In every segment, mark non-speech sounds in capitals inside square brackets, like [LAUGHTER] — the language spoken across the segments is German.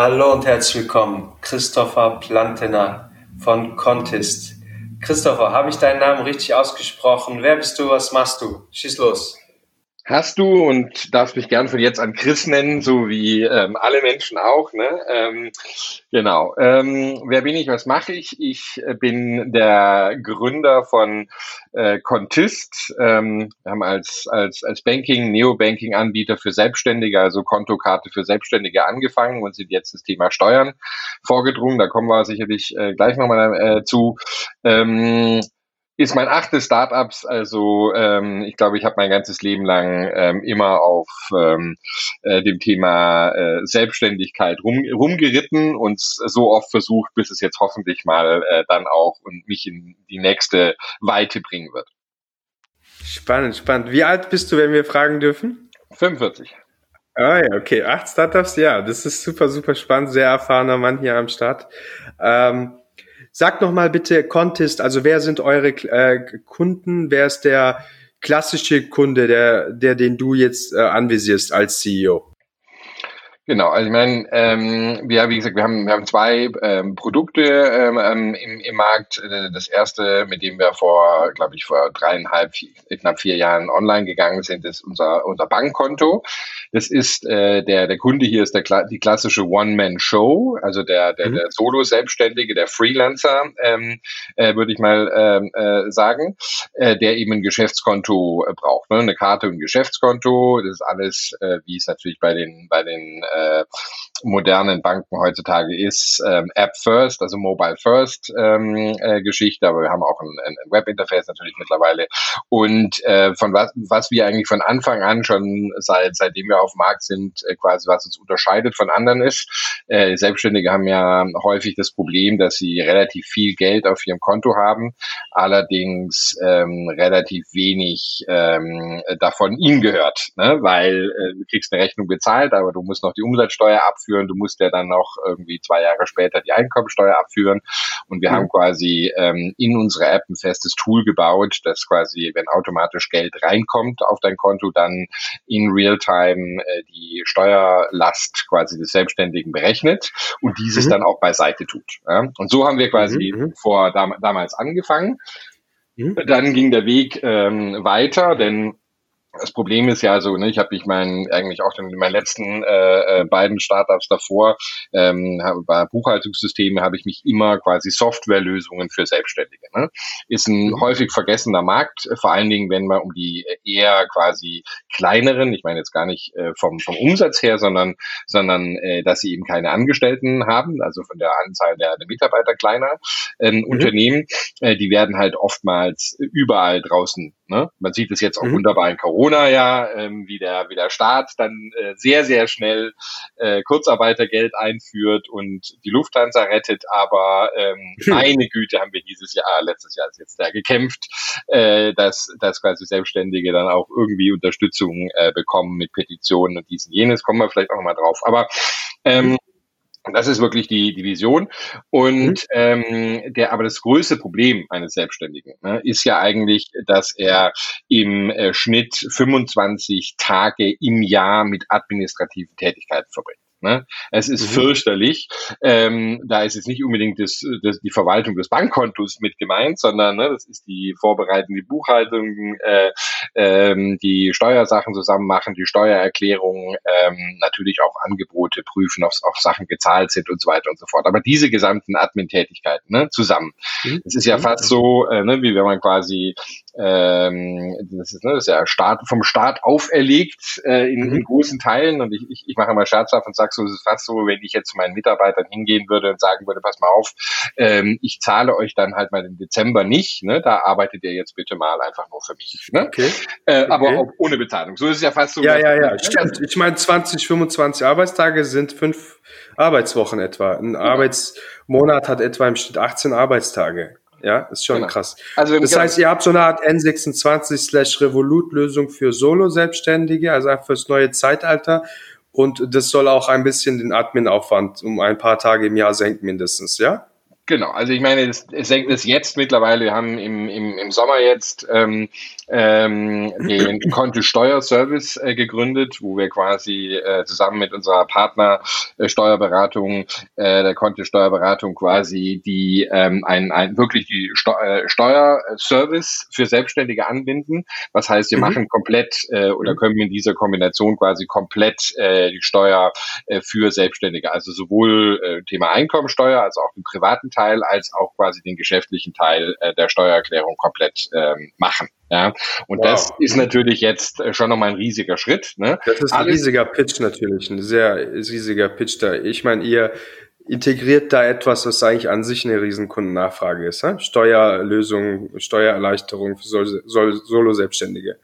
Hallo und herzlich willkommen, Christopher Plantener von Contest. Christopher, habe ich deinen Namen richtig ausgesprochen? Wer bist du? Was machst du? Schieß los. Hast du und darfst mich gern von jetzt an Chris nennen, so wie ähm, alle Menschen auch. Ne? Ähm, genau. Ähm, wer bin ich? Was mache ich? Ich bin der Gründer von äh, Contist. Ähm, wir haben als als als Banking Neobanking Anbieter für Selbstständige, also Kontokarte für Selbstständige angefangen und sind jetzt das Thema Steuern vorgedrungen. Da kommen wir sicherlich äh, gleich nochmal äh, zu. Ist mein achtes Startups. Also ähm, ich glaube, ich habe mein ganzes Leben lang ähm, immer auf ähm, äh, dem Thema äh, Selbstständigkeit rum, rumgeritten und so oft versucht, bis es jetzt hoffentlich mal äh, dann auch und mich in die nächste Weite bringen wird. Spannend, spannend. Wie alt bist du, wenn wir fragen dürfen? 45. Ah ja, okay. Acht Startups, ja, das ist super, super spannend. Sehr erfahrener Mann hier am Start. Ähm, Sag noch mal bitte Contest, also wer sind eure äh, Kunden? Wer ist der klassische Kunde, der, der den du jetzt äh, anvisierst als CEO? Genau, also ich meine, ähm, ja, wie gesagt, wir haben, wir haben zwei ähm, Produkte ähm, ähm im, im Markt. Äh, das erste, mit dem wir vor, glaube ich, vor dreieinhalb, vier, knapp vier Jahren online gegangen sind, ist unser, unser Bankkonto. Das ist äh, der, der Kunde hier ist der, die klassische One-Man-Show, also der, der, mhm. der Solo-Selbstständige, der Freelancer, ähm, äh, würde ich mal ähm, äh, sagen, äh, der eben ein Geschäftskonto äh, braucht. Ne? Eine Karte und ein Geschäftskonto, das ist alles, äh, wie es natürlich bei den, bei den äh, modernen Banken heutzutage ist, ähm, App First, also Mobile First ähm, äh, Geschichte, aber wir haben auch ein, ein Webinterface natürlich mittlerweile. Und äh, von was, was wir eigentlich von Anfang an schon seit seitdem wir auf dem Markt sind, äh, quasi was uns unterscheidet von anderen ist. Äh, Selbstständige haben ja häufig das Problem, dass sie relativ viel Geld auf ihrem Konto haben, allerdings ähm, relativ wenig ähm, davon ihnen gehört, ne? weil äh, du kriegst eine Rechnung bezahlt, aber du musst noch die Umsatzsteuer abführen, du musst ja dann noch irgendwie zwei Jahre später die Einkommensteuer abführen. Und wir mhm. haben quasi ähm, in unsere App ein festes Tool gebaut, das quasi, wenn automatisch Geld reinkommt auf dein Konto, dann in Realtime äh, die Steuerlast quasi des Selbstständigen berechnet und dieses mhm. dann auch beiseite tut. Ja? Und so haben wir quasi mhm. mhm. vor dam damals angefangen. Mhm. Dann ging der Weg ähm, weiter, denn das Problem ist ja so, ne, ich habe mich mein, eigentlich auch in meinen letzten äh, äh, beiden Startups davor, ähm, bei Buchhaltungssysteme habe ich mich immer quasi Softwarelösungen für Selbstständige. Ne? Ist ein mhm. häufig vergessener Markt, vor allen Dingen, wenn man um die eher quasi kleineren, ich meine jetzt gar nicht äh, vom, vom Umsatz her, sondern, sondern äh, dass sie eben keine Angestellten haben, also von der Anzahl der, der Mitarbeiter kleiner ähm, mhm. Unternehmen, äh, die werden halt oftmals überall draußen Ne? Man sieht es jetzt auch mhm. wunderbar in Corona ja, ähm, wie, der, wie der Staat dann äh, sehr, sehr schnell äh, Kurzarbeitergeld einführt und die Lufthansa rettet. Aber ähm, [LAUGHS] hm. meine Güte haben wir dieses Jahr, letztes Jahr ist jetzt da gekämpft, äh, dass, dass quasi Selbstständige dann auch irgendwie Unterstützung äh, bekommen mit Petitionen und dies und jenes. Kommen wir vielleicht auch mal drauf. Aber ähm, das ist wirklich die, die Vision. Und mhm. ähm, der, aber das größte Problem eines Selbstständigen ne, ist ja eigentlich, dass er im äh, Schnitt 25 Tage im Jahr mit administrativen Tätigkeiten verbringt. Ne? Es ist mhm. fürchterlich. Ähm, da ist jetzt nicht unbedingt das, das, die Verwaltung des Bankkontos mit gemeint, sondern ne, das ist die vorbereitende Buchhaltung, äh, ähm, die Steuersachen zusammen machen, die Steuererklärung, ähm, natürlich auch Angebote prüfen, ob, ob Sachen gezahlt sind und so weiter und so fort. Aber diese gesamten Admin-Tätigkeiten ne, zusammen. Mhm. Es ist ja mhm. fast so, äh, ne, wie wenn man quasi ähm, das ist, ne, das ist ja Staat, vom Staat auferlegt äh, in, in mhm. großen Teilen und ich, ich, ich mache immer scherzhaft und sage so, es ist fast so, wenn ich jetzt zu meinen Mitarbeitern hingehen würde und sagen würde, pass mal auf, ähm, ich zahle euch dann halt mal im Dezember nicht, ne, da arbeitet ihr jetzt bitte mal einfach nur für mich. Ne? Okay. Äh, okay. Aber auch ohne Bezahlung. So ist es ja fast so. Ja, ja, ja, stimmt. Ich meine, 20, 25 Arbeitstage sind fünf Arbeitswochen etwa. Ein ja. Arbeitsmonat hat etwa im Schnitt 18 Arbeitstage. Ja, ist schon genau. krass. Also das heißt, ihr habt so eine Art N26-Revolut-Lösung für Solo-Selbstständige, also einfach fürs neue Zeitalter. Und das soll auch ein bisschen den Admin-Aufwand um ein paar Tage im Jahr senken, mindestens, ja? Genau, also ich meine, es, es senkt es jetzt mittlerweile, wir haben im, im, im Sommer jetzt ähm, ähm, den Konto Steuerservice äh, gegründet, wo wir quasi äh, zusammen mit unserer Partner äh, Steuerberatung, äh, der Konto Steuerberatung quasi die ähm, ein, ein wirklich die Steu äh, Steuerservice für Selbstständige anbinden. Was heißt, wir mhm. machen komplett äh, oder können in dieser Kombination quasi komplett äh, die Steuer äh, für Selbstständige, also sowohl äh, Thema Einkommensteuer als auch den privaten Teil als auch quasi den geschäftlichen Teil äh, der Steuererklärung komplett ähm, machen. Ja, und wow. das ist natürlich jetzt äh, schon nochmal ein riesiger Schritt. Ne? Das ist ein Alles riesiger Pitch natürlich, ein sehr riesiger Pitch da. Ich meine, ihr integriert da etwas, was eigentlich an sich eine Riesenkundennachfrage ist. Ne? Steuerlösung, Steuererleichterung für Solo-Selbstständige.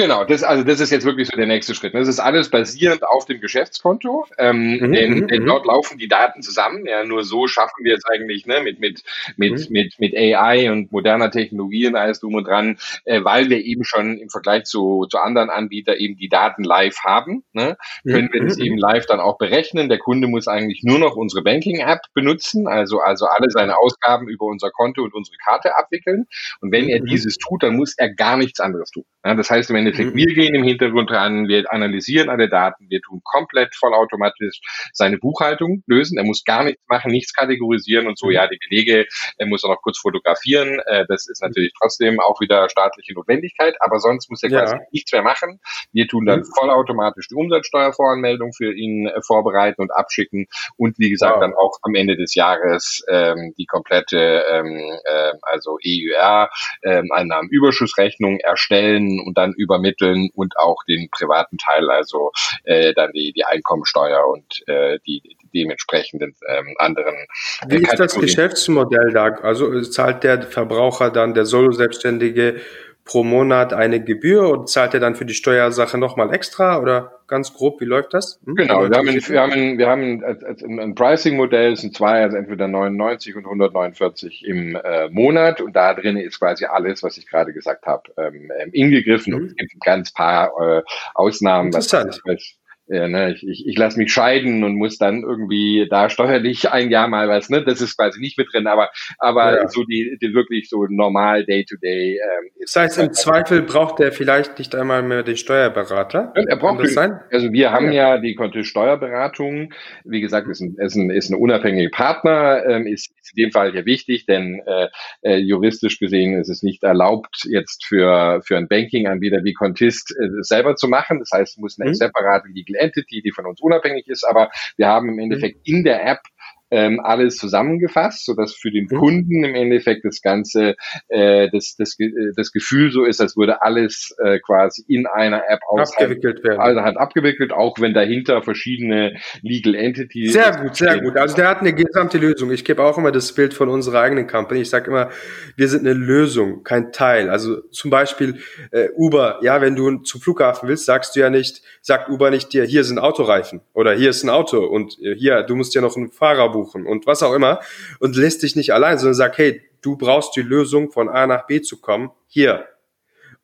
Genau, das, also das ist jetzt wirklich so der nächste Schritt. Das ist alles basierend auf dem Geschäftskonto, ähm, mhm, denn, mhm, denn, mhm. dort laufen die Daten zusammen. Ja, nur so schaffen wir es eigentlich ne, mit, mit, mit, mhm. mit, mit AI und moderner Technologie und alles drum und dran, äh, weil wir eben schon im Vergleich zu, zu anderen Anbietern eben die Daten live haben, ne, können wir das mhm, eben live dann auch berechnen. Der Kunde muss eigentlich nur noch unsere Banking-App benutzen, also, also alle seine Ausgaben über unser Konto und unsere Karte abwickeln. Und wenn er dieses tut, dann muss er gar nichts anderes tun. Ja, das heißt, wenn Endeffekt, wir gehen im Hintergrund ran, wir analysieren alle Daten, wir tun komplett vollautomatisch seine Buchhaltung lösen. Er muss gar nichts machen, nichts kategorisieren und so. Ja, die Belege, er muss auch noch kurz fotografieren. Äh, das ist natürlich trotzdem auch wieder staatliche Notwendigkeit, aber sonst muss er quasi ja. nichts mehr machen. Wir tun dann mhm. vollautomatisch die Umsatzsteuervoranmeldung für ihn äh, vorbereiten und abschicken und wie gesagt wow. dann auch am Ende des Jahres ähm, die komplette ähm, äh, also EUR ähm, Einnahmenüberschussrechnung erstellen und dann über übermitteln und auch den privaten Teil, also äh, dann die, die Einkommensteuer und äh, die, die dementsprechenden ähm, anderen. Äh, Wie ist das Geschäftsmodell da? Also zahlt der Verbraucher dann, der Solo-Selbstständige, pro Monat eine Gebühr und zahlt er dann für die Steuersache nochmal extra oder ganz grob, wie läuft das? Hm? Genau, wir haben, wir haben, wir haben ein, ein Pricing-Modell, es sind zwei, also entweder 99 und 149 im äh, Monat und da drin ist quasi alles, was ich gerade gesagt habe, ähm, ähm ingegriffen mhm. und es gibt ganz paar äh, Ausnahmen. Interessant. Was, was, ja, ne, ich, ich, ich lasse mich scheiden und muss dann irgendwie da steuerlich ein Jahr mal was, ne? Das ist quasi nicht mit drin, aber aber ja. so die, die wirklich so normal Day-to-Day. ähm, das heißt, im Zweifel braucht er vielleicht nicht einmal mehr den Steuerberater. er braucht das sein? Also wir haben ja, ja die Konto Steuerberatung. Wie gesagt, ist ein, ist ein, ist ein unabhängiger Partner, ähm, ist, ist in dem Fall hier wichtig, denn äh, äh, juristisch gesehen ist es nicht erlaubt, jetzt für für einen Banking-Anbieter wie Contist äh, selber zu machen. Das heißt, es muss eine mhm. separate Legal Entity, die von uns unabhängig ist, aber wir haben im Endeffekt mhm. in der App ähm, alles zusammengefasst, so dass für den mhm. Kunden im Endeffekt das Ganze, äh, das, das, äh, das Gefühl so ist, als würde alles äh, quasi in einer App abgewickelt werden. Also hat abgewickelt, auch wenn dahinter verschiedene Legal Entities. Sehr gut, sehr gut. Also der hat eine gesamte Lösung. Ich gebe auch immer das Bild von unserer eigenen Company. Ich sage immer, wir sind eine Lösung, kein Teil. Also zum Beispiel äh, Uber. Ja, wenn du zum Flughafen willst, sagst du ja nicht, sagt Uber nicht dir, hier sind Autoreifen oder hier ist ein Auto und äh, hier, du musst ja noch einen Fahrer buchen buchen und was auch immer und lässt dich nicht allein, sondern sagt, hey, du brauchst die Lösung von A nach B zu kommen. Hier.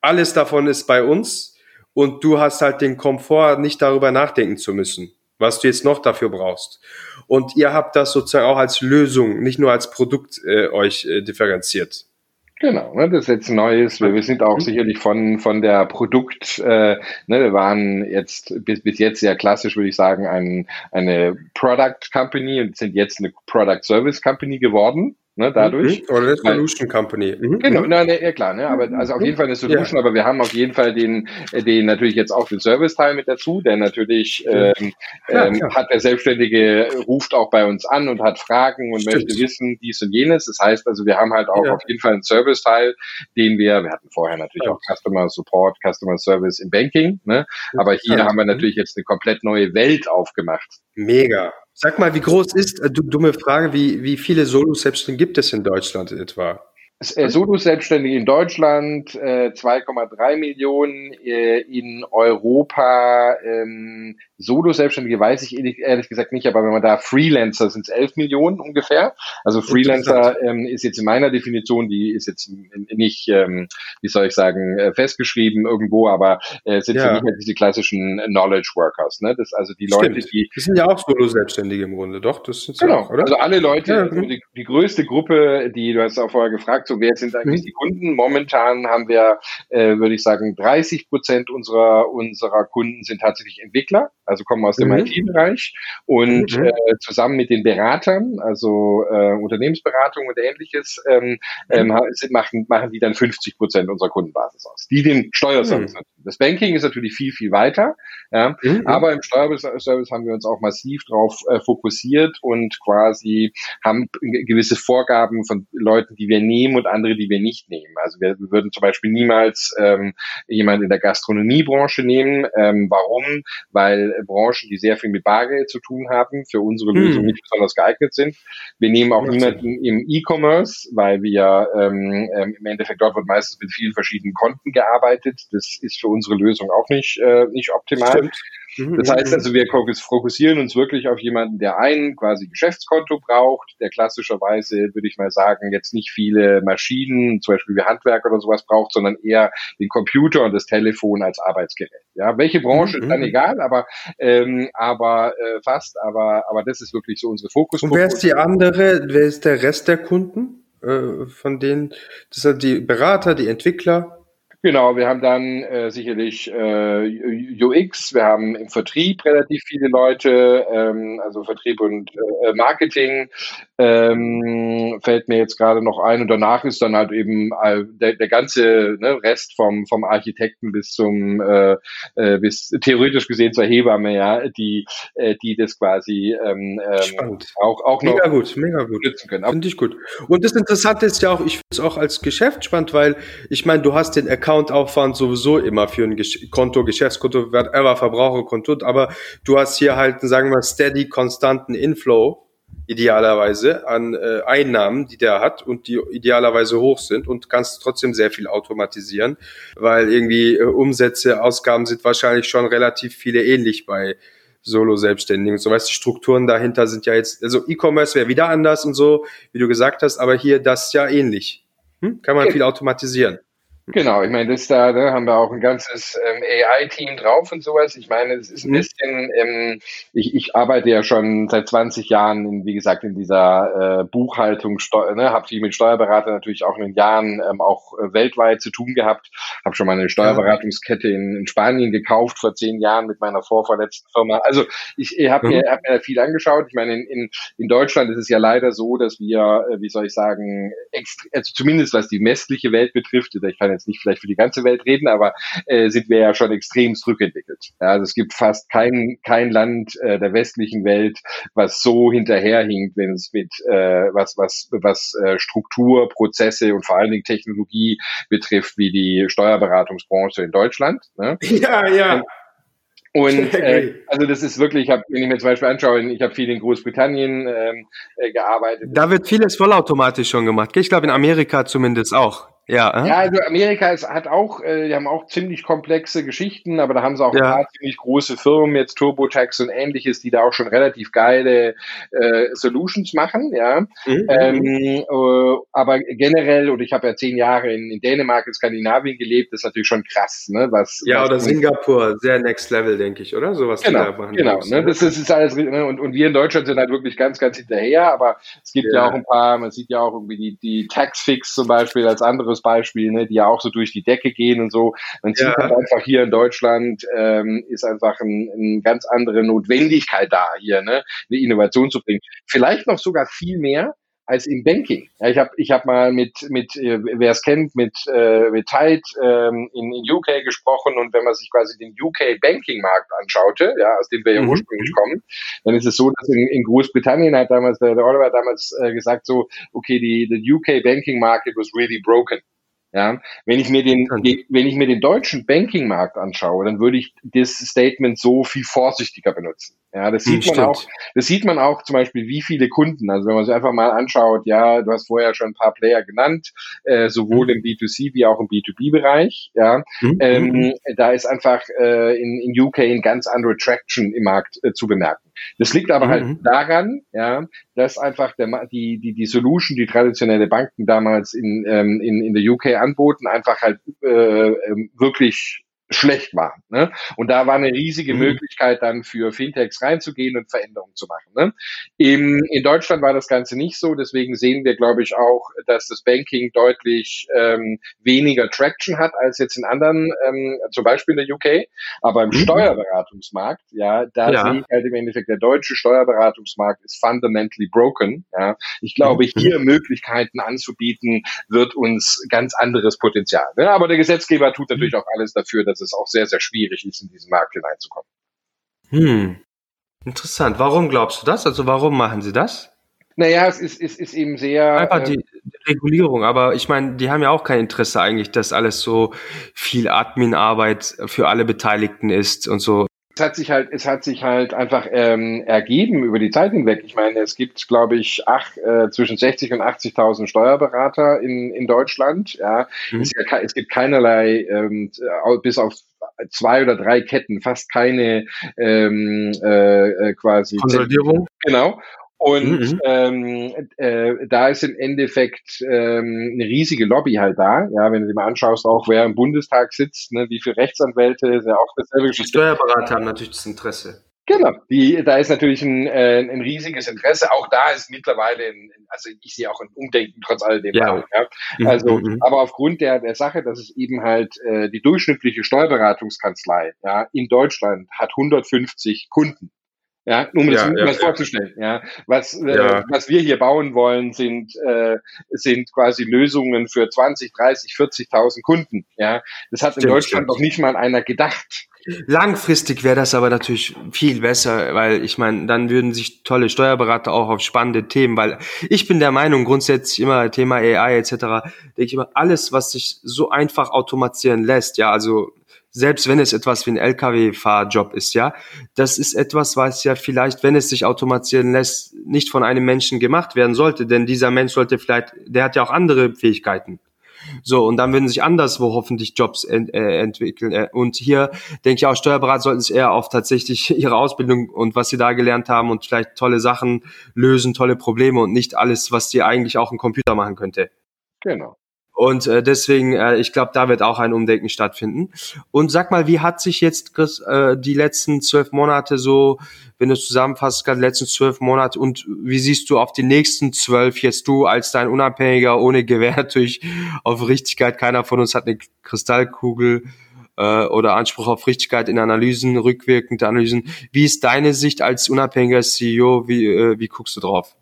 Alles davon ist bei uns und du hast halt den Komfort, nicht darüber nachdenken zu müssen, was du jetzt noch dafür brauchst. Und ihr habt das sozusagen auch als Lösung, nicht nur als Produkt äh, euch äh, differenziert. Genau, ne, das ist jetzt Neues. Wir, wir sind auch mhm. sicherlich von, von der Produkt, äh, ne, wir waren jetzt bis, bis jetzt sehr klassisch, würde ich sagen, ein, eine Product Company und sind jetzt eine Product Service Company geworden ne, dadurch. Mhm. Oder eine Solution Company. Mhm. Genau, na, ne, ja klar, ne, aber also auf jeden Fall eine Solution, ja. aber wir haben auf jeden Fall den, äh, den natürlich jetzt auch den Service-Teil mit dazu, der natürlich ähm, ja, ähm, hat der Selbstständige ruft auch bei uns an und hat Fragen und Stimmt. möchte wissen dies und jenes. Das heißt also, wir haben halt auch ja. auf jeden Fall einen Service-Teil, den wir, wir hatten vorher natürlich auch Customer Support, Customer Service im Banking, ne, aber hier haben wir natürlich jetzt eine komplett neue Welt aufgemacht. Mega. Sag mal, wie groß ist, äh, dumme Frage, wie, wie viele Solo-Selbstständige gibt es in Deutschland etwa? Äh, Solo-Selbstständige in Deutschland, äh, 2,3 Millionen, äh, in Europa ähm, Solo-Selbstständige weiß ich ehrlich, ehrlich, gesagt nicht, aber wenn man da Freelancer sind es 11 Millionen ungefähr. Also Freelancer ähm, ist jetzt in meiner Definition, die ist jetzt nicht, ähm, wie soll ich sagen, äh, festgeschrieben irgendwo, aber äh, sind ja. für mich diese klassischen Knowledge Workers. Ne? Das also die Stimmt. Leute, die das sind ja auch Solo-Selbstständige im Grunde, doch? Das sind genau. Auch, oder? Also alle Leute, ja, also die, die, größte Gruppe, die du hast auch vorher gefragt, so wer sind eigentlich mhm. die Kunden? Momentan haben wir, äh, würde ich sagen, 30 Prozent unserer unserer Kunden sind tatsächlich Entwickler also kommen aus dem mhm. IT-Bereich und mhm. äh, zusammen mit den Beratern, also äh, Unternehmensberatung und ähnliches, ähm, ähm, mhm. sind, machen, machen die dann 50 Prozent unserer Kundenbasis aus, die den Steuerservice mhm. Das Banking ist natürlich viel, viel weiter, ja, mhm. aber im Steuerservice haben wir uns auch massiv darauf äh, fokussiert und quasi haben gewisse Vorgaben von Leuten, die wir nehmen und andere, die wir nicht nehmen. Also wir, wir würden zum Beispiel niemals ähm, jemanden in der Gastronomiebranche nehmen. Ähm, warum? Weil Branchen, die sehr viel mit Bargeld zu tun haben, für unsere hm. Lösung nicht besonders geeignet sind. Wir nehmen auch niemanden im E-Commerce, weil wir ähm, ähm, im Endeffekt dort wird meistens mit vielen verschiedenen Konten gearbeitet. Das ist für unsere Lösung auch nicht, äh, nicht optimal. Stimmt. Das heißt also, wir fokussieren uns wirklich auf jemanden, der ein quasi Geschäftskonto braucht, der klassischerweise, würde ich mal sagen, jetzt nicht viele Maschinen, zum Beispiel wie Handwerk oder sowas braucht, sondern eher den Computer und das Telefon als Arbeitsgerät. Ja, welche Branche ist dann mhm, egal, aber ähm, aber äh, fast, aber aber das ist wirklich so unsere Fokus. Und wer ist die andere? Wer ist der Rest der Kunden? Äh, von denen, das sind die Berater, die Entwickler. Genau, wir haben dann äh, sicherlich äh, UX, wir haben im Vertrieb relativ viele Leute, ähm, also Vertrieb und äh, Marketing. Ähm, fällt mir jetzt gerade noch ein. Und danach ist dann halt eben äh, der, der ganze ne, Rest vom vom Architekten bis zum äh, äh, bis theoretisch gesehen zur Hebamme, ja, die die das quasi ähm, ähm, auch auch noch mega gut, mega gut. können. Finde ich gut. Und das Interessante ist ja auch, ich finde es auch als Geschäft spannend, weil ich meine, du hast den Account Accountaufwand sowieso immer für ein Konto, Geschäftskonto, whatever, Verbraucherkonto, aber du hast hier halt, sagen wir, steady, konstanten Inflow idealerweise an äh, Einnahmen, die der hat und die idealerweise hoch sind und kannst trotzdem sehr viel automatisieren, weil irgendwie äh, Umsätze, Ausgaben sind wahrscheinlich schon relativ viele ähnlich bei Solo-Selbstständigen. So weißt die Strukturen dahinter sind ja jetzt, also E-Commerce wäre wieder anders und so, wie du gesagt hast, aber hier das ja ähnlich. Hm? Kann man viel automatisieren. Genau, ich meine, das da ne, haben wir auch ein ganzes ähm, AI-Team drauf und sowas. Ich meine, es ist ein mhm. bisschen, ähm, ich, ich arbeite ja schon seit 20 Jahren, in, wie gesagt, in dieser äh, Buchhaltung, ne, habe viel mit Steuerberatern natürlich auch in den Jahren ähm, auch äh, weltweit zu tun gehabt. Habe schon mal eine Steuerberatungskette in, in Spanien gekauft vor zehn Jahren mit meiner vorvorletzten Firma. Also ich, ich habe mhm. mir, hab mir viel angeschaut. Ich meine, in, in, in Deutschland ist es ja leider so, dass wir, äh, wie soll ich sagen, also zumindest was die messliche Welt betrifft, ich kann jetzt nicht vielleicht für die ganze Welt reden, aber äh, sind wir ja schon extrem zurückentwickelt. Ja, also es gibt fast kein, kein Land äh, der westlichen Welt, was so hinterherhinkt, wenn es mit äh, was, was, was äh, Struktur, Prozesse und vor allen Dingen Technologie betrifft, wie die Steuerberatungsbranche in Deutschland. Ne? Ja, ja. Und äh, also das ist wirklich, ich hab, wenn ich mir zum Beispiel anschaue, ich habe viel in Großbritannien ähm, äh, gearbeitet. Da wird vieles vollautomatisch schon gemacht. Ich glaube in Amerika zumindest auch. Ja, äh? ja, also Amerika ist, hat auch, äh, die haben auch ziemlich komplexe Geschichten, aber da haben sie auch ja. ein paar ziemlich große Firmen, jetzt TurboTax und ähnliches, die da auch schon relativ geile äh, Solutions machen, ja. Mhm. Ähm, äh, aber generell, und ich habe ja zehn Jahre in, in Dänemark, in Skandinavien gelebt, das ist natürlich schon krass, ne? Was, ja, was oder Singapur, sehr next level, denke ich, oder? Sowas genau, da. Genau, ne? das, ist, ist alles, ne? und, und wir in Deutschland sind halt wirklich ganz, ganz hinterher, aber es gibt ja, ja auch ein paar, man sieht ja auch irgendwie die, die Taxfix zum Beispiel als anderes anderes Beispiel, ne, die ja auch so durch die Decke gehen und so. Man sieht ja. halt einfach hier in Deutschland ähm, ist einfach ein, eine ganz andere Notwendigkeit da, hier ne, eine Innovation zu bringen. Vielleicht noch sogar viel mehr, als im Banking. Ja, ich habe ich hab mal mit, mit äh, wer es kennt, mit, äh, mit Tide ähm, in, in UK gesprochen und wenn man sich quasi den UK Banking Markt anschaute, ja, aus dem wir ja mhm. ursprünglich kommen, dann ist es so, dass in, in Großbritannien hat damals der, Oliver hat damals äh, gesagt so, okay, die the UK Banking Market was really broken. Ja, wenn ich mir den, wenn ich mir den deutschen Banking-Markt anschaue, dann würde ich das Statement so viel vorsichtiger benutzen. Ja, das sieht hm, man auch, das sieht man auch zum Beispiel, wie viele Kunden, also wenn man sich einfach mal anschaut, ja, du hast vorher schon ein paar Player genannt, äh, sowohl mhm. im B2C wie auch im B2B-Bereich, ja, mhm. ähm, hm. da ist einfach äh, in, in UK ein ganz andere Traction im Markt äh, zu bemerken. Das liegt aber halt mhm. halt daran, ja, dass einfach der, die, die, die Solution, die traditionelle Banken damals in, ähm, in, in der UK anboten, einfach halt äh, ähm, wirklich schlecht waren. Ne? Und da war eine riesige mhm. Möglichkeit dann für Fintechs reinzugehen und Veränderungen zu machen. Ne? Im, in Deutschland war das Ganze nicht so, deswegen sehen wir, glaube ich, auch, dass das Banking deutlich ähm, weniger Traction hat als jetzt in anderen, ähm, zum Beispiel in der UK. Aber im mhm. Steuerberatungsmarkt, ja, da ja. sehe ich halt im Endeffekt, der deutsche Steuerberatungsmarkt ist fundamentally broken. Ja? Ich glaube, mhm. hier Möglichkeiten anzubieten, wird uns ganz anderes Potenzial. Ne? Aber der Gesetzgeber tut natürlich mhm. auch alles dafür, dass dass es auch sehr, sehr schwierig ist, in diesen Markt hineinzukommen. Hm. Interessant. Warum glaubst du das? Also warum machen sie das? Naja, es ist, es ist eben sehr. Einfach die, die Regulierung, aber ich meine, die haben ja auch kein Interesse eigentlich, dass alles so viel Admin-Arbeit für alle Beteiligten ist und so es hat sich halt, es hat sich halt einfach ähm, ergeben über die Zeit hinweg. Ich meine, es gibt, glaube ich, ach, äh, zwischen 60 und 80.000 Steuerberater in, in Deutschland. Ja, mhm. es, es, gibt keinerlei, ähm, bis auf zwei oder drei Ketten, fast keine ähm, äh, äh quasi Konsolidierung. Genau. Und mhm. ähm, äh, da ist im Endeffekt ähm, eine riesige Lobby halt da. Ja, wenn du dir mal anschaust, auch wer im Bundestag sitzt, ne, wie viele Rechtsanwälte, ist ja auch dasselbe. Die Steuerberater haben natürlich das Interesse. Genau, die, da ist natürlich ein, äh, ein riesiges Interesse. Auch da ist mittlerweile, ein, also ich sehe auch ein Umdenken trotz alledem. Ja. Ja. Mhm, also, mhm. aber aufgrund der, der Sache, dass es eben halt äh, die durchschnittliche Steuerberatungskanzlei ja, in Deutschland hat 150 Kunden. Ja, um das, ja, ja, das vorzustellen. Ja, was, äh, was wir hier bauen wollen, sind, äh, sind quasi Lösungen für 20, 30, 40.000 Kunden. Ja, das hat stimmt, in Deutschland stimmt. noch nicht mal einer gedacht. Langfristig wäre das aber natürlich viel besser, weil ich meine, dann würden sich tolle Steuerberater auch auf spannende Themen, weil ich bin der Meinung, grundsätzlich immer Thema AI etc., denke ich immer, alles, was sich so einfach automatisieren lässt, ja, also selbst wenn es etwas wie ein Lkw-Fahrjob ist, ja, das ist etwas, was ja vielleicht, wenn es sich automatisieren lässt, nicht von einem Menschen gemacht werden sollte, denn dieser Mensch sollte vielleicht, der hat ja auch andere Fähigkeiten. So, und dann würden sich anderswo hoffentlich Jobs ent, äh, entwickeln. Äh, und hier denke ich auch, Steuerberater sollten sich eher auf tatsächlich [LAUGHS] ihre Ausbildung und was sie da gelernt haben und vielleicht tolle Sachen lösen, tolle Probleme und nicht alles, was sie eigentlich auch ein Computer machen könnte. Genau. Und äh, deswegen, äh, ich glaube, da wird auch ein Umdenken stattfinden. Und sag mal, wie hat sich jetzt Chris, äh, die letzten zwölf Monate so, wenn du zusammenfasst, die letzten zwölf Monate und wie siehst du auf die nächsten zwölf jetzt du als dein Unabhängiger ohne Gewehr natürlich auf Richtigkeit? Keiner von uns hat eine Kristallkugel äh, oder Anspruch auf Richtigkeit in Analysen, rückwirkende Analysen. Wie ist deine Sicht als unabhängiger CEO? Wie, äh, wie guckst du drauf?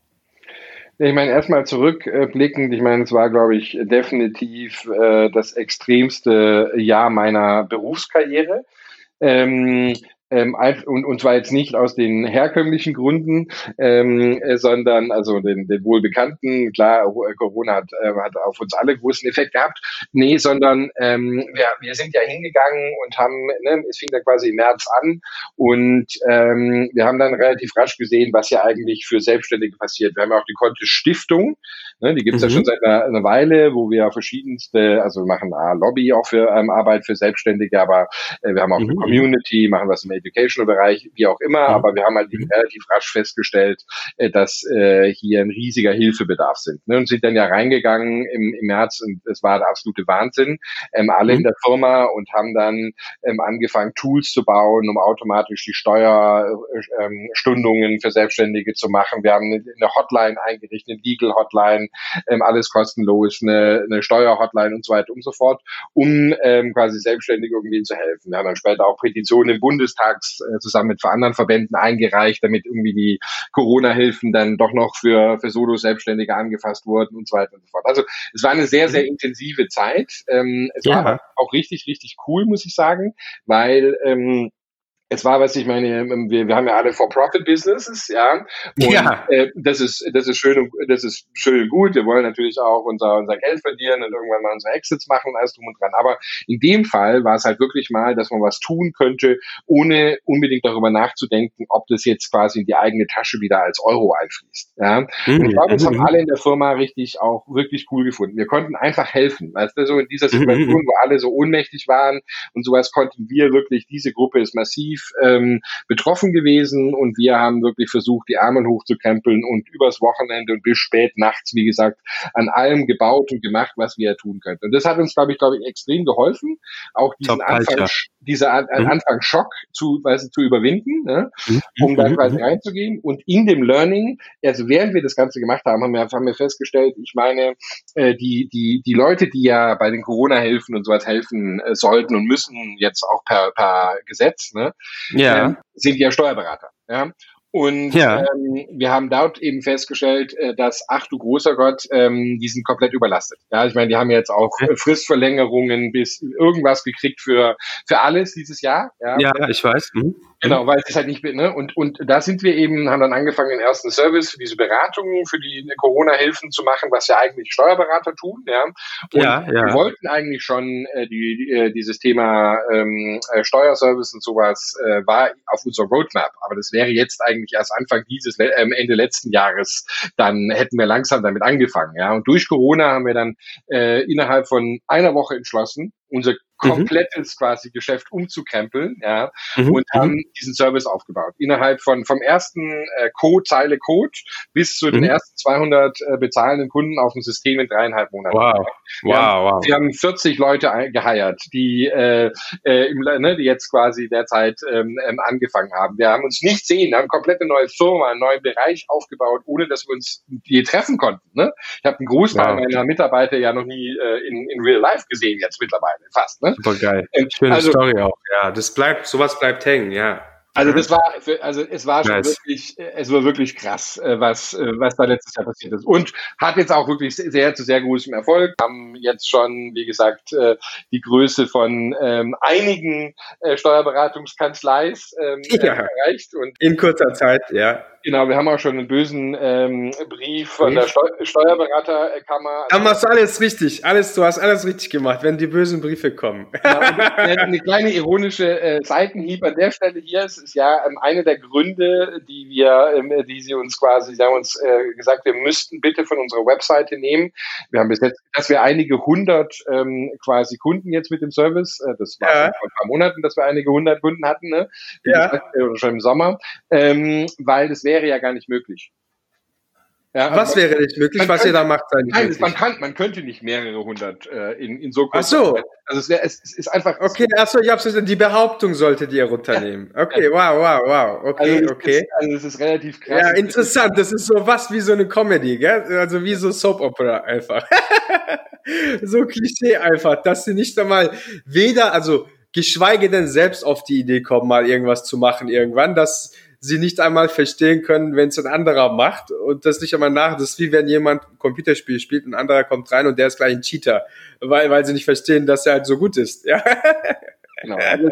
Ich meine, erstmal zurückblickend, ich meine, es war, glaube ich, definitiv äh, das extremste Jahr meiner Berufskarriere. Ähm, ähm, und, und zwar jetzt nicht aus den herkömmlichen Gründen, ähm, äh, sondern also den, den wohlbekannten, klar, äh, Corona hat, äh, hat auf uns alle großen Effekt gehabt, nee, sondern ähm, wir, wir sind ja hingegangen und haben, ne, es fing da quasi im März an und ähm, wir haben dann relativ rasch gesehen, was ja eigentlich für Selbstständige passiert. Wir haben ja auch die Kontist Stiftung, ne, die gibt's mhm. ja schon seit einer, einer Weile, wo wir verschiedenste, also wir machen A, Lobby auch für ähm, Arbeit für Selbstständige, aber äh, wir haben auch mhm. eine Community, machen was im Educational-Bereich, wie auch immer, aber wir haben halt relativ rasch festgestellt, äh, dass äh, hier ein riesiger Hilfebedarf sind. Ne? Und sind dann ja reingegangen im, im März und es war der absolute Wahnsinn, ähm, alle mhm. in der Firma und haben dann ähm, angefangen, Tools zu bauen, um automatisch die Steuerstundungen ähm, für Selbstständige zu machen. Wir haben eine Hotline eingerichtet, eine Legal-Hotline, alles kostenlos, eine, eine Steuer-Hotline und so weiter und so fort, um quasi Selbstständige irgendwie zu helfen. Wir haben dann später auch Petitionen im Bundestag Bundestags äh, zusammen mit anderen Verbänden eingereicht, damit irgendwie die Corona-Hilfen dann doch noch für, für Solo-Selbstständige angefasst wurden und so weiter und so fort. Also es war eine sehr, sehr intensive Zeit. Ähm, es ja. war auch richtig, richtig cool, muss ich sagen, weil ähm, es war, was ich meine, ähm, wir, wir haben ja alle For-Profit-Businesses, ja. Und ja. Äh, das ist, das ist schön und das ist schön und gut. Wir wollen natürlich auch unser, unser Geld verdienen und irgendwann mal unsere Exits machen und alles drum und dran. Aber in dem Fall war es halt wirklich mal, dass man was tun könnte, ohne unbedingt darüber nachzudenken, ob das jetzt quasi in die eigene Tasche wieder als Euro einfließt. Ja. Mhm. Und ich glaube, das haben mhm. alle in der Firma richtig auch wirklich cool gefunden. Wir konnten einfach helfen. Weißt du, so in dieser mhm. Situation, wo alle so ohnmächtig waren und sowas konnten wir wirklich, diese Gruppe ist massiv ähm, betroffen gewesen und wir haben wirklich versucht, die Arme hochzukrempeln und übers Wochenende und bis spät nachts, wie gesagt, an allem gebaut und gemacht, was wir tun könnten. Und das hat uns, glaube ich, glaube ich, extrem geholfen, auch diesen Top Anfang, dieser An mhm. Anfangsschock zu, weißt du, zu überwinden, ne? Mhm. um da mhm. quasi reinzugehen. Und in dem Learning, also während wir das Ganze gemacht haben, haben wir, haben wir festgestellt, ich meine, äh, die, die, die Leute, die ja bei den Corona-Hilfen und sowas helfen äh, sollten und müssen jetzt auch per, per Gesetz, ne, ja. äh, sind ja Steuerberater. Ja? Und ja. ähm, wir haben dort eben festgestellt, äh, dass, ach du großer Gott, ähm, die sind komplett überlastet. Ja, ich meine, die haben jetzt auch okay. Fristverlängerungen bis irgendwas gekriegt für, für alles dieses Jahr. Ja, ja ich weiß. Mhm. Genau, weil es halt nicht, ne, und, und da sind wir eben, haben dann angefangen, den ersten Service für diese Beratungen, für die Corona-Hilfen zu machen, was ja eigentlich Steuerberater tun, ja. Und ja, ja. wir wollten eigentlich schon äh, die, die, äh, dieses Thema ähm, äh, Steuerservice und sowas äh, war auf unserer Roadmap, aber das wäre jetzt eigentlich erst Anfang dieses, äh, Ende letzten Jahres, dann hätten wir langsam damit angefangen, ja. Und durch Corona haben wir dann äh, innerhalb von einer Woche entschlossen, unser Mhm. komplettes mhm. quasi Geschäft umzukrempeln, ja, mhm. und haben mhm. diesen Service aufgebaut. Innerhalb von, vom ersten äh, Code, Zeile Code bis zu den mhm. ersten 200 äh, bezahlenden Kunden auf dem System in dreieinhalb Monaten. Wow. Wow, haben, wow. wir haben 40 Leute geheiert, die, äh, äh, im, ne, die jetzt quasi derzeit ähm, ähm, angefangen haben. Wir haben uns nicht sehen, wir haben komplett eine neue Firma, einen neuen Bereich aufgebaut, ohne dass wir uns je treffen konnten. Ne? Ich habe einen Großteil wow. meiner Mitarbeiter ja noch nie äh, in, in Real Life gesehen, jetzt mittlerweile fast. Ne? Super geil. Schöne also, Story auch. Ja, das bleibt, sowas bleibt hängen, ja. Also das war, also es war schon nice. wirklich, es war wirklich krass, äh, was, äh, was da letztes Jahr passiert ist. Und hat jetzt auch wirklich sehr zu sehr großem Erfolg. Haben jetzt schon, wie gesagt, äh, die Größe von ähm, einigen Steuerberatungskanzleis ähm, [LAUGHS] ja. erreicht. Und in kurzer Zeit, ja. Genau, wir haben auch schon einen bösen ähm, Brief von der Steu Steuerberaterkammer. Da machst du alles richtig. Alles, du hast alles richtig gemacht, wenn die bösen Briefe kommen. Genau, [LAUGHS] eine kleine ironische äh, Seitenhieb an der Stelle hier. Es ist ja ähm, eine der Gründe, die wir, ähm, die sie uns quasi, sie haben uns äh, gesagt, wir müssten bitte von unserer Webseite nehmen. Wir haben bis jetzt, dass wir einige hundert ähm, quasi Kunden jetzt mit dem Service, äh, das war ja. vor ein paar Monaten, dass wir einige hundert Kunden hatten, ne? ja. Gesagt, äh, schon im Sommer, ähm, weil das wäre ja gar nicht möglich. Ja, was wäre nicht möglich, was könnte, ihr da macht? Nein, möglich. man kann, man könnte nicht mehrere hundert äh, in, in so Ach so. Also es, wär, es, es ist einfach. Okay, achso, ich hab's die Behauptung solltet ihr runternehmen. Okay, wow, wow, wow. Okay, also okay. Ist, also es ist relativ krass. Ja, interessant. Das ist so was wie so eine Comedy, gell? Also wie so Soap Opera einfach. [LAUGHS] so Klischee einfach, dass sie nicht einmal weder, also geschweige denn selbst auf die Idee kommen, mal irgendwas zu machen irgendwann, dass sie nicht einmal verstehen können, wenn es ein anderer macht und das nicht einmal nach. Das ist wie wenn jemand ein Computerspiel spielt, ein anderer kommt rein und der ist gleich ein Cheater, weil, weil sie nicht verstehen, dass er halt so gut ist. Ja. Genau. Also,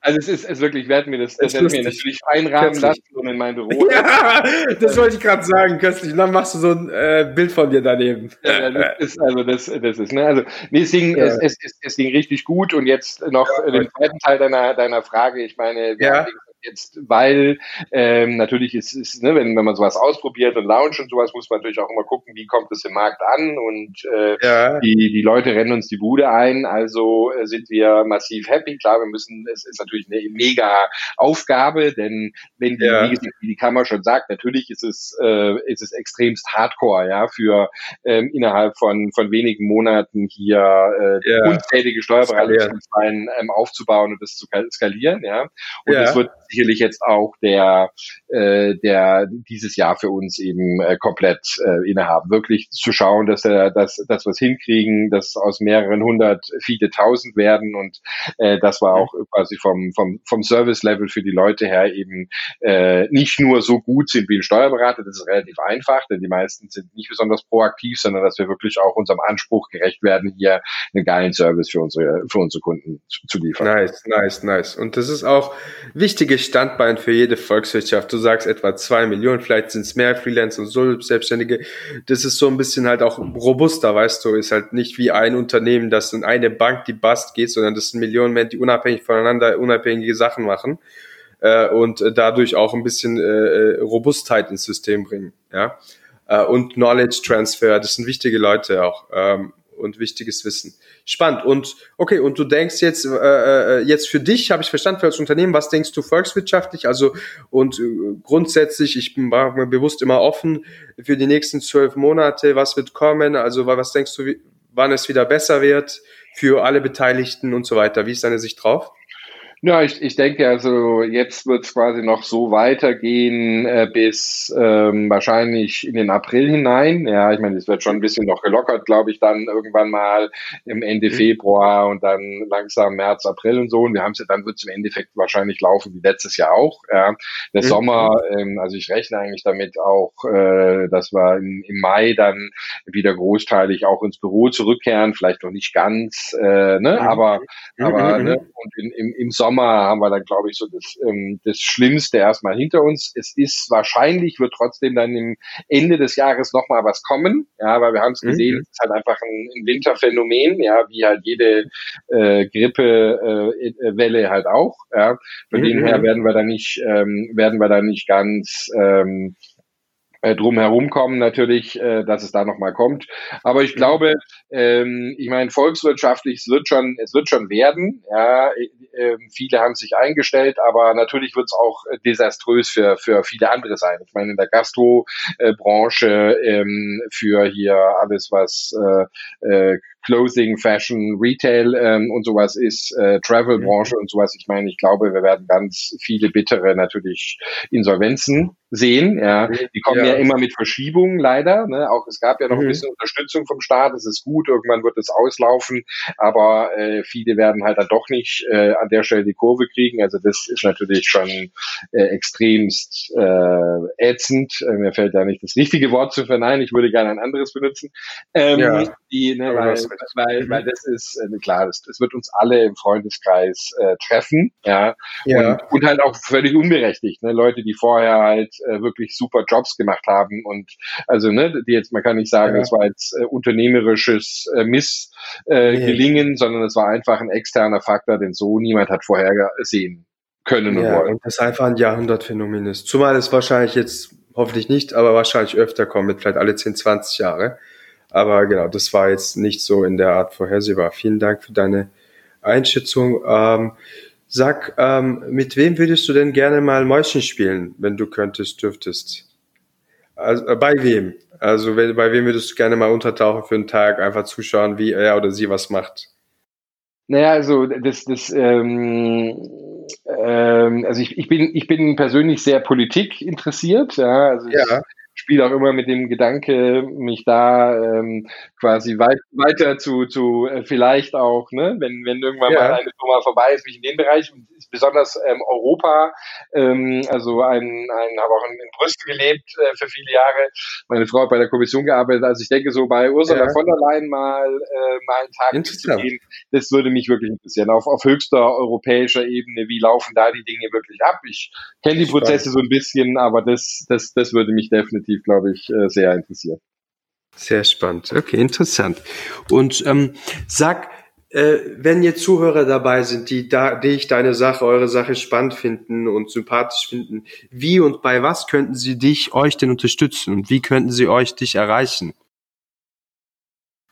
also es ist, es wirklich, werden mir das, das werden mir natürlich einrahmen lassen und in mein Büro. Ja, das wollte ich gerade sagen, köstlich. Und dann machst du so ein äh, Bild von dir daneben. Ja, das ist, also das, das ist, ne, also, nee, es ging, ja. es, es, es, es ging richtig gut und jetzt noch ja, den zweiten Teil deiner, deiner Frage. Ich meine, wir ja. haben jetzt, weil ähm, natürlich ist, ist ne, wenn, wenn man sowas ausprobiert und launch und sowas, muss man natürlich auch immer gucken, wie kommt es im Markt an und äh, ja. die, die Leute rennen uns die Bude ein, also äh, sind wir massiv happy. Klar, wir müssen, es ist natürlich eine mega Aufgabe, denn wenn die, ja. wie, wie die Kammer schon sagt, natürlich ist es, äh, ist es extremst hardcore, ja, für ähm, innerhalb von, von wenigen Monaten hier äh, ja. unzählige Steuerberatungskanzleien ähm, aufzubauen und das zu skalieren, ja. Und es wird sicherlich jetzt auch der, äh, der dieses Jahr für uns eben äh, komplett äh, innehaben. Wirklich zu schauen, dass er, dass, dass wir es hinkriegen, dass aus mehreren hundert viele tausend werden und äh, das war auch quasi vom, vom, vom Service-Level für die Leute her eben nicht nur so gut sind wie ein Steuerberater, das ist relativ einfach, denn die meisten sind nicht besonders proaktiv, sondern dass wir wirklich auch unserem Anspruch gerecht werden, hier einen geilen Service für unsere, für unsere Kunden zu, zu liefern. Nice, nice, nice. Und das ist auch wichtige Standbein für jede Volkswirtschaft. Du sagst etwa zwei Millionen, vielleicht sind es mehr Freelancer und so Selbstständige. Das ist so ein bisschen halt auch robuster, weißt du, ist halt nicht wie ein Unternehmen, das in eine Bank die Bast geht, sondern das sind Millionen Menschen, die unabhängig voneinander unabhängige Sachen machen äh, und dadurch auch ein bisschen äh, äh, Robustheit ins System bringen. Ja. Äh, und Knowledge Transfer, das sind wichtige Leute auch. Ähm, und wichtiges Wissen. Spannend. Und okay, und du denkst jetzt, äh, äh jetzt für dich, habe ich verstanden, für das Unternehmen, was denkst du volkswirtschaftlich? Also und äh, grundsätzlich, ich bin mir bewusst immer offen für die nächsten zwölf Monate, was wird kommen? Also was denkst du, wann es wieder besser wird für alle Beteiligten und so weiter? Wie ist deine Sicht drauf? Ja, ich, ich denke also, jetzt wird es quasi noch so weitergehen äh, bis ähm, wahrscheinlich in den April hinein. Ja, ich meine, es wird schon ein bisschen noch gelockert, glaube ich, dann irgendwann mal im Ende mhm. Februar und dann langsam März, April und so. Und wir haben es ja, dann wird es im Endeffekt wahrscheinlich laufen wie letztes Jahr auch. Ja. Der mhm. Sommer, ähm, also ich rechne eigentlich damit auch, äh, dass wir im, im Mai dann wieder großteilig auch ins Büro zurückkehren, vielleicht noch nicht ganz, äh, ne, mhm. aber, aber mhm. ne, und in, im, im Sommer Sommer haben wir dann, glaube ich, so das, ähm, das Schlimmste erstmal hinter uns. Es ist wahrscheinlich, wird trotzdem dann im Ende des Jahres nochmal was kommen, ja, weil wir haben es mhm. gesehen, mhm. es ist halt einfach ein, ein, Winterphänomen, ja, wie halt jede äh, Grippewelle äh, halt auch. Ja. Von mhm. dem her werden wir da nicht, ähm, werden wir da nicht ganz ähm, äh, drum kommen natürlich, äh, dass es da nochmal kommt. Aber ich glaube, ähm, ich meine, volkswirtschaftlich, es wird schon, es wird schon werden. Ja, äh, viele haben sich eingestellt, aber natürlich wird es auch desaströs für, für viele andere sein. Ich meine, in der Gastrobranche, ähm, für hier alles, was äh, äh, Clothing, Fashion, Retail ähm, und sowas ist, äh, Travel-Branche und sowas. Ich meine, ich glaube, wir werden ganz viele bittere natürlich Insolvenzen sehen. Ja, die kommen ja, ja immer mit Verschiebungen leider. Ne? Auch es gab ja noch ein mhm. bisschen Unterstützung vom Staat. Es ist gut. Irgendwann wird es auslaufen, aber äh, viele werden halt dann doch nicht äh, an der Stelle die Kurve kriegen. Also das ist natürlich schon äh, extremst äh, ätzend. Äh, mir fällt da nicht das richtige Wort zu verneinen. Ich würde gerne ein anderes benutzen. Ähm, ja. die, ne, weil, weil, weil das ist äh, klar, das, das wird uns alle im Freundeskreis äh, treffen. Ja, ja. Und, und halt auch völlig unberechtigt. Ne? Leute, die vorher halt äh, wirklich super Jobs gemacht haben und also ne, die jetzt man kann nicht sagen, ja. das war jetzt äh, unternehmerisches äh, Missgelingen, äh, nee. sondern es war einfach ein externer Faktor, den so niemand hat vorhergesehen können und ja, wollen. Und das einfach ein Jahrhundertphänomen ist. Zumal es wahrscheinlich jetzt hoffentlich nicht, aber wahrscheinlich öfter kommt, mit vielleicht alle 10, 20 Jahre. Aber genau, das war jetzt nicht so in der Art vorhersehbar. Vielen Dank für deine Einschätzung. Ähm, Sag, ähm, mit wem würdest du denn gerne mal Mäuschen spielen, wenn du könntest, dürftest? Also, äh, bei wem? Also wenn, bei wem würdest du gerne mal untertauchen für einen Tag, einfach zuschauen, wie er oder sie was macht? Naja, also das, das ähm, ähm, also ich, ich bin ich bin persönlich sehr Politik interessiert, ja. Also ich, ja spiele auch immer mit dem Gedanke, mich da ähm, quasi weit, weiter zu, zu äh, vielleicht auch, ne, wenn, wenn irgendwann ja. mal eine Firma vorbei ist, mich in dem Bereich, besonders ähm, Europa, ähm, also ein, ein habe auch in, in Brüssel gelebt äh, für viele Jahre. Meine Frau hat bei der Kommission gearbeitet. Also ich denke, so bei Ursula ja. von der Leyen mal, äh, mal einen Tag zu gehen, das würde mich wirklich interessieren. Auf, auf höchster europäischer Ebene, wie laufen da die Dinge wirklich ab? Ich kenne die Prozesse so ein bisschen, aber das, das, das würde mich definitiv, glaube ich, äh, sehr interessieren. Sehr spannend. Okay, interessant. Und ähm, sag, äh, wenn jetzt Zuhörer dabei sind, die da, die deine Sache, eure Sache spannend finden und sympathisch finden, wie und bei was könnten sie dich, euch denn unterstützen und wie könnten sie euch dich erreichen?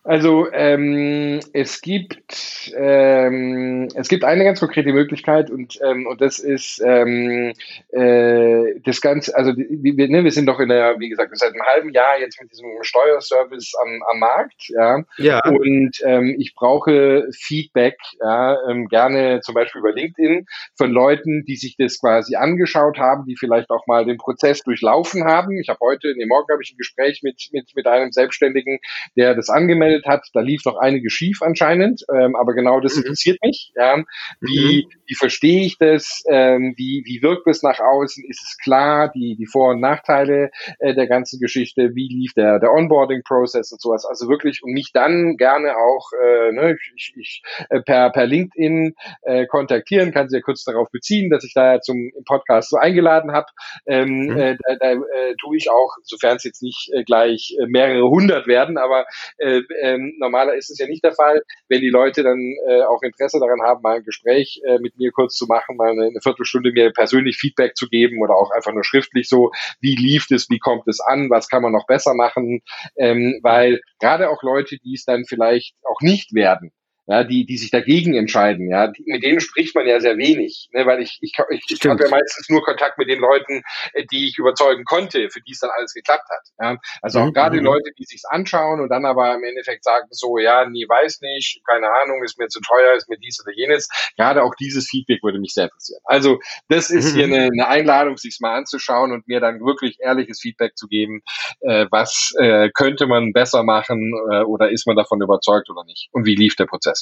Also ähm, es gibt ähm, es gibt eine ganz konkrete Möglichkeit und ähm, und das ist ähm, äh, das ganze also die, wir, ne, wir sind doch in der wie gesagt seit einem halben Jahr jetzt mit diesem Steuerservice am, am Markt ja, ja. und ähm, ich brauche Feedback ja, ähm, gerne zum Beispiel über LinkedIn von Leuten die sich das quasi angeschaut haben die vielleicht auch mal den Prozess durchlaufen haben ich habe heute nee, morgen habe ich ein Gespräch mit mit mit einem Selbstständigen der das angemeldet rückgemeldet hat, da lief noch einiges schief anscheinend, ähm, aber genau das mhm. interessiert mich. Ja. Wie, mhm. wie verstehe ich das? Ähm, wie, wie wirkt es nach außen? Ist es klar, die, die Vor- und Nachteile äh, der ganzen Geschichte? Wie lief der, der Onboarding-Prozess und sowas? Also wirklich, und mich dann gerne auch äh, ne, ich, ich, äh, per, per LinkedIn äh, kontaktieren, kann sie ja kurz darauf beziehen, dass ich da zum Podcast so eingeladen habe. Ähm, mhm. äh, da, da äh, tue ich auch, sofern es jetzt nicht äh, gleich äh, mehrere hundert werden, aber äh, äh, normaler ist es ja nicht der Fall. Wenn die Leute dann äh, auch Interesse daran haben, mal ein Gespräch äh, mit mir kurz zu machen, mal eine, eine Viertelstunde mir persönlich Feedback zu geben oder auch einfach nur schriftlich so, wie lief es, wie kommt es an, was kann man noch besser machen, ähm, weil gerade auch Leute, die es dann vielleicht auch nicht werden, ja, die, die sich dagegen entscheiden, ja, die, mit denen spricht man ja sehr wenig, ne, weil ich, ich, ich, ich habe ja meistens nur Kontakt mit den Leuten, äh, die ich überzeugen konnte, für die es dann alles geklappt hat. Ja. Also auch mhm. gerade die mhm. Leute, die sich's anschauen und dann aber im Endeffekt sagen so, ja, nie weiß nicht, keine Ahnung, ist mir zu teuer, ist mir dies oder jenes. Gerade auch dieses Feedback würde mich sehr interessieren. Also das ist mhm. hier eine, eine Einladung, sich's mal anzuschauen und mir dann wirklich ehrliches Feedback zu geben, äh, was äh, könnte man besser machen äh, oder ist man davon überzeugt oder nicht und wie lief der Prozess.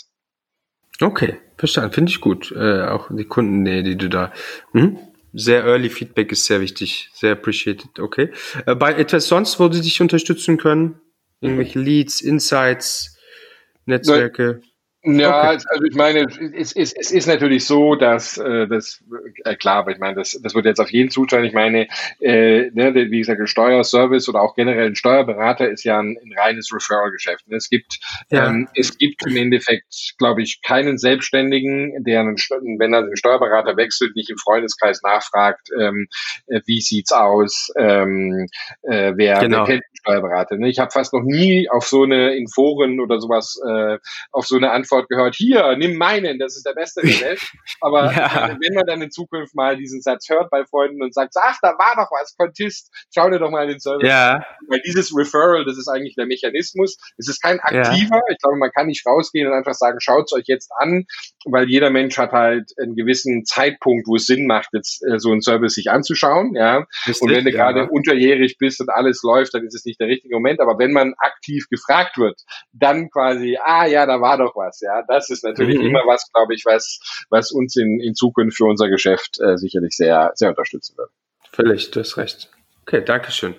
Okay, verstanden. Finde ich gut. Äh, auch die Kundennähe, die du da. Mhm. Sehr early Feedback ist sehr wichtig. Sehr appreciated. Okay. Äh, bei etwas sonst, wo sie dich unterstützen können? Irgendwelche Leads, Insights, Netzwerke? Ja, okay. also ich meine, es, es, es ist natürlich so, dass äh, das äh, klar, aber ich meine, das, das wird jetzt auf jeden zuteilen. Ich meine, äh, ne, wie gesagt, ein Steuerservice oder auch generell ein Steuerberater ist ja ein, ein reines Referral-Geschäft. Es gibt ja. ähm, es gibt im Endeffekt, glaube ich, keinen Selbstständigen, der einen, wenn er den Steuerberater wechselt, nicht im Freundeskreis nachfragt, ähm, äh, wie sieht's aus, ähm, äh, wer, genau. wer kennt den Steuerberater. Ne? Ich habe fast noch nie auf so eine in Foren oder sowas äh, auf so eine Antwort Antwort gehört, hier, nimm meinen, das ist der beste der [LAUGHS] Welt. Aber ja. wenn man dann in Zukunft mal diesen Satz hört bei Freunden und sagt, ach, da war doch was, Kontist, schau dir doch mal den Service ja. Weil dieses Referral, das ist eigentlich der Mechanismus. Es ist kein aktiver. Ja. Ich glaube, man kann nicht rausgehen und einfach sagen, schaut es euch jetzt an, weil jeder Mensch hat halt einen gewissen Zeitpunkt, wo es Sinn macht, jetzt äh, so einen Service sich anzuschauen. Ja. Richtig, und wenn du gerade unterjährig bist und alles läuft, dann ist es nicht der richtige Moment. Aber wenn man aktiv gefragt wird, dann quasi, ah ja, da war doch was. Ja, das ist natürlich mhm. immer was, glaube ich, was, was uns in, in Zukunft für unser Geschäft äh, sicherlich sehr, sehr unterstützen wird. Völlig, du hast recht. Okay, danke schön.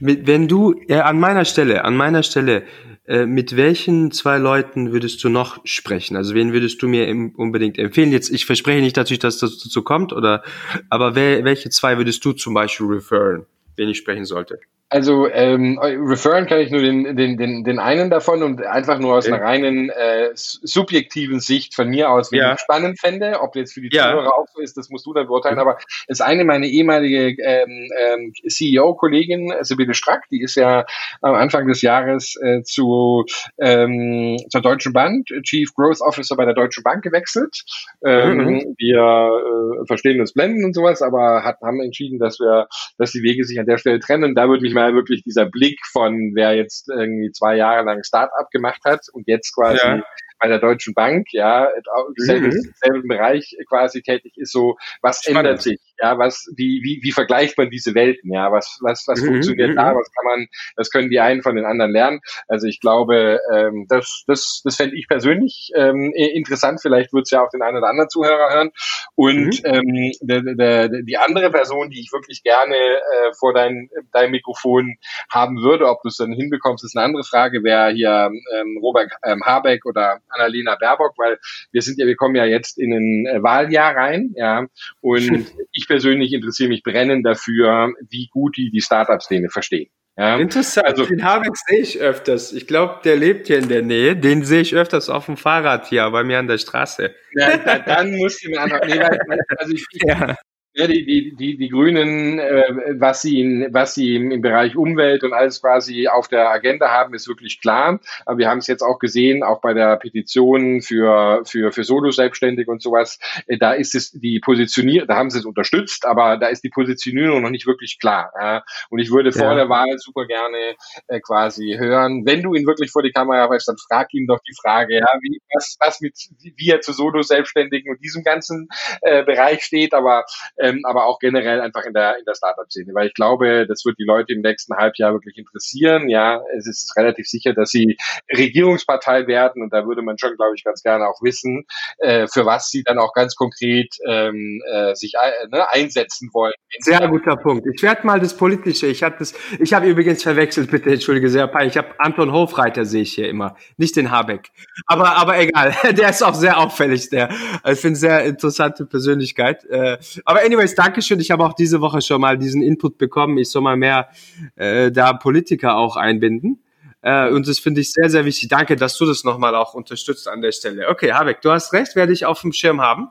Mit, wenn du äh, an meiner Stelle, an meiner Stelle, äh, mit welchen zwei Leuten würdest du noch sprechen? Also wen würdest du mir im, unbedingt empfehlen? Jetzt, ich verspreche nicht natürlich, dass das dazu kommt, oder, aber wer, welche zwei würdest du zum Beispiel referen, wen ich sprechen sollte? Also ähm, referen kann ich nur den, den, den, den einen davon und einfach nur aus einer reinen äh, subjektiven Sicht von mir aus, wie ja. ich spannend fände. Ob jetzt für die ja. Zuhörer auch so ist, das musst du dann beurteilen. Aber es ist eine meine ehemalige ähm, ähm, CEO-Kollegin, Sibylle Strack, die ist ja am Anfang des Jahres äh, zu ähm, zur Deutschen Bank, Chief Growth Officer bei der Deutschen Bank gewechselt. Ähm, mhm. Wir äh, verstehen uns blenden und sowas, aber hat, haben entschieden, dass wir, dass die Wege sich an der Stelle trennen. Da würde mich mal mal wirklich dieser Blick von wer jetzt irgendwie zwei Jahre lang Start-up gemacht hat und jetzt quasi ja bei der Deutschen Bank, ja, im selben, mhm. selben Bereich quasi tätig ist, so, was Spannend. ändert sich? Ja, was, wie, wie, wie vergleicht man diese Welten? Ja, was, was, was mhm. funktioniert mhm. da? Was kann man, was können die einen von den anderen lernen? Also ich glaube, ähm, das, das, das fände ich persönlich ähm, interessant. Vielleicht wird es ja auch den einen oder anderen Zuhörer hören. Und mhm. ähm, der, der, die andere Person, die ich wirklich gerne äh, vor dein, dein Mikrofon haben würde, ob du es dann hinbekommst, ist eine andere Frage, wer hier ähm, Robert ähm, Habeck oder Annalena Baerbock, weil wir sind ja, wir kommen ja jetzt in ein äh, Wahljahr rein, ja, und ich persönlich interessiere mich brennend dafür, wie gut die die Startup-Szene verstehen. Ja, Interessant, also, den Habeck sehe ich öfters. Ich glaube, der lebt hier in der Nähe. Den sehe ich öfters auf dem Fahrrad hier bei mir an der Straße. Ja, dann muss ich mir einfach, nee, also ich, [LAUGHS] ja. Ja, die, die, die, die Grünen, äh, was sie, in, was sie im, im Bereich Umwelt und alles quasi auf der Agenda haben, ist wirklich klar. Aber wir haben es jetzt auch gesehen, auch bei der Petition für, für, für Solo-Selbstständig und sowas. Äh, da ist es die Positionierung, da haben sie es unterstützt, aber da ist die Positionierung noch nicht wirklich klar. Äh. Und ich würde vor ja. der Wahl super gerne äh, quasi hören, wenn du ihn wirklich vor die Kamera weißt, dann frag ihn doch die Frage, ja, wie, was, was mit, wie er zu Solo-Selbstständigen und diesem ganzen äh, Bereich steht. Aber ähm, aber auch generell einfach in der, in der Startup-Szene, weil ich glaube, das wird die Leute im nächsten Halbjahr wirklich interessieren. Ja, es ist relativ sicher, dass sie Regierungspartei werden und da würde man schon, glaube ich, ganz gerne auch wissen, äh, für was sie dann auch ganz konkret ähm, äh, sich äh, ne, einsetzen wollen. Sehr guter Punkt. Ich werde mal das Politische, ich habe das, übrigens verwechselt, bitte entschuldige sehr, ich habe Anton Hofreiter sehe ich hier immer, nicht den Habeck. Aber, aber egal, [LAUGHS] der ist auch sehr auffällig, der. Ich finde sehr interessante Persönlichkeit. Äh, aber anyways, Dankeschön. Ich habe auch diese Woche schon mal diesen Input bekommen. Ich soll mal mehr äh, da Politiker auch einbinden. Äh, und das finde ich sehr, sehr wichtig. Danke, dass du das nochmal auch unterstützt an der Stelle. Okay, Habeck, du hast recht, werde ich auf dem Schirm haben.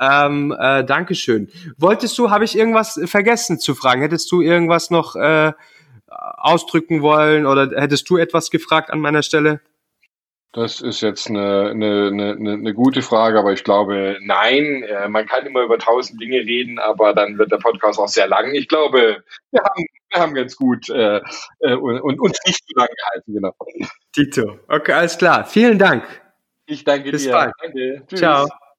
Ähm, äh, Dankeschön. Wolltest du, habe ich irgendwas vergessen zu fragen? Hättest du irgendwas noch äh, ausdrücken wollen oder hättest du etwas gefragt an meiner Stelle? Das ist jetzt eine, eine, eine, eine gute Frage, aber ich glaube, nein. Äh, man kann immer über tausend Dinge reden, aber dann wird der Podcast auch sehr lang. Ich glaube, wir haben, wir haben ganz gut äh, äh, und, und uns nicht zu lang gehalten, genau. Tito. Okay, alles klar. Vielen Dank. Ich danke Bis dir. Bald. Danke. Tschüss. Ciao.